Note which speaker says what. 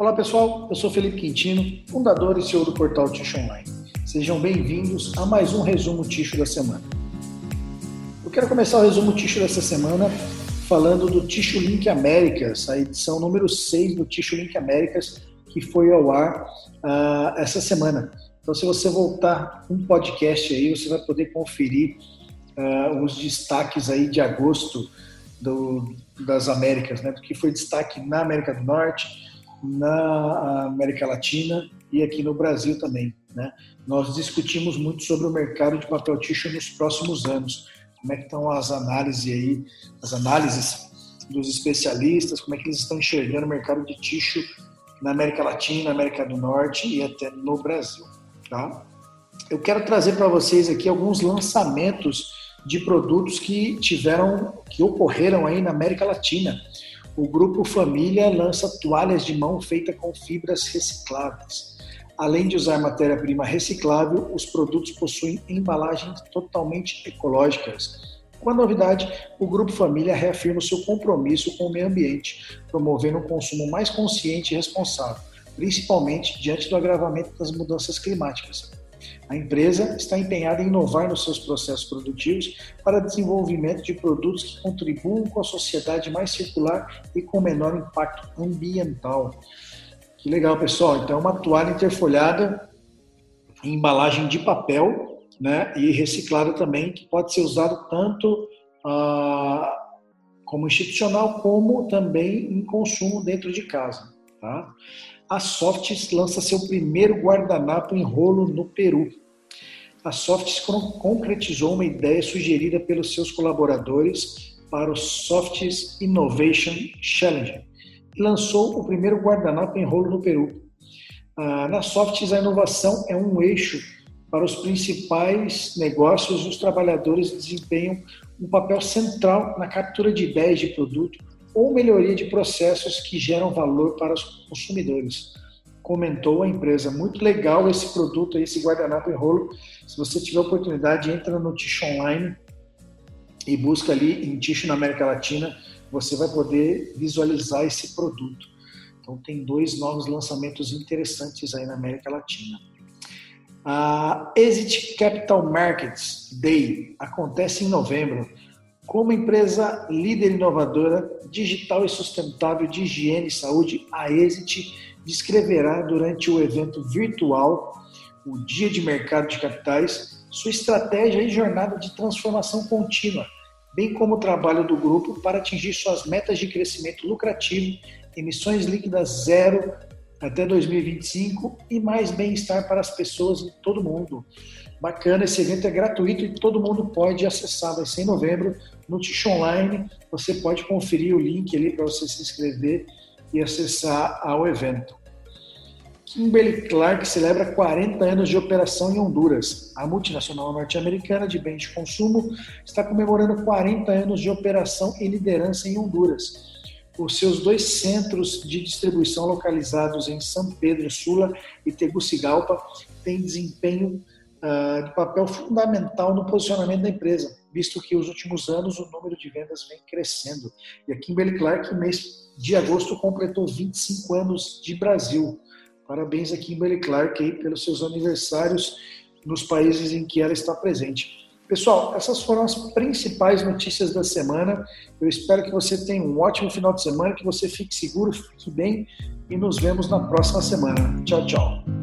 Speaker 1: Olá pessoal, eu sou Felipe Quintino, fundador e CEO do portal Ticho Online. Sejam bem-vindos a mais um resumo Ticho da semana. Eu quero começar o resumo Ticho dessa semana falando do Ticho Link Américas, a edição número 6 do Ticho Link Américas, que foi ao ar uh, essa semana. Então, se você voltar um podcast aí, você vai poder conferir uh, os destaques aí de agosto do, das Américas, né? Do que foi destaque na América do Norte, na América Latina e aqui no Brasil também. Né? Nós discutimos muito sobre o mercado de papel tixo nos próximos anos. Como é que estão as análises aí, as análises dos especialistas, como é que eles estão enxergando o mercado de tixo na América Latina, na América do Norte e até no Brasil. Tá? Eu quero trazer para vocês aqui alguns lançamentos de produtos que tiveram, que ocorreram aí na América Latina o Grupo Família lança toalhas de mão feitas com fibras recicláveis. Além de usar matéria-prima reciclável, os produtos possuem embalagens totalmente ecológicas. Com a novidade, o Grupo Família reafirma o seu compromisso com o meio ambiente, promovendo um consumo mais consciente e responsável, principalmente diante do agravamento das mudanças climáticas. A empresa está empenhada em inovar nos seus processos produtivos para desenvolvimento de produtos que contribuam com a sociedade mais circular e com menor impacto ambiental. Que legal, pessoal. Então, é uma toalha interfolhada em embalagem de papel né, e reciclada também, que pode ser usado tanto ah, como institucional como também em consumo dentro de casa. Tá? A Softs lança seu primeiro guardanapo em rolo no Peru. A Softs concretizou uma ideia sugerida pelos seus colaboradores para o Softs Innovation Challenge e lançou o primeiro guardanapo em rolo no Peru. Ah, na Softs, a inovação é um eixo para os principais negócios, os trabalhadores desempenham um papel central na captura de ideias de produto ou melhoria de processos que geram valor para os consumidores. Comentou a empresa, muito legal esse produto, esse guardanapo em rolo. Se você tiver oportunidade, entra no Ticho Online e busca ali em Ticho na América Latina, você vai poder visualizar esse produto. Então tem dois novos lançamentos interessantes aí na América Latina. A Exit Capital Markets Day acontece em novembro como empresa líder inovadora, digital e sustentável de higiene e saúde, a Exit descreverá durante o evento virtual, o Dia de Mercado de Capitais, sua estratégia e jornada de transformação contínua, bem como o trabalho do grupo para atingir suas metas de crescimento lucrativo, emissões líquidas zero até 2025 e mais bem-estar para as pessoas em todo mundo. Bacana, esse evento é gratuito e todo mundo pode acessar. Vai ser em novembro no Tish Online. Você pode conferir o link ali para você se inscrever e acessar ao evento. Kimberly Clark celebra 40 anos de operação em Honduras. A multinacional norte-americana de bens de consumo está comemorando 40 anos de operação e liderança em Honduras. Os seus dois centros de distribuição localizados em São Pedro Sula e Tegucigalpa têm desempenho uh, de papel fundamental no posicionamento da empresa, visto que nos últimos anos o número de vendas vem crescendo. E a Kimberly Clark, mês de agosto, completou 25 anos de Brasil. Parabéns a Kimberly Clark aí pelos seus aniversários nos países em que ela está presente. Pessoal, essas foram as principais notícias da semana. Eu espero que você tenha um ótimo final de semana, que você fique seguro, fique bem e nos vemos na próxima semana. Tchau, tchau.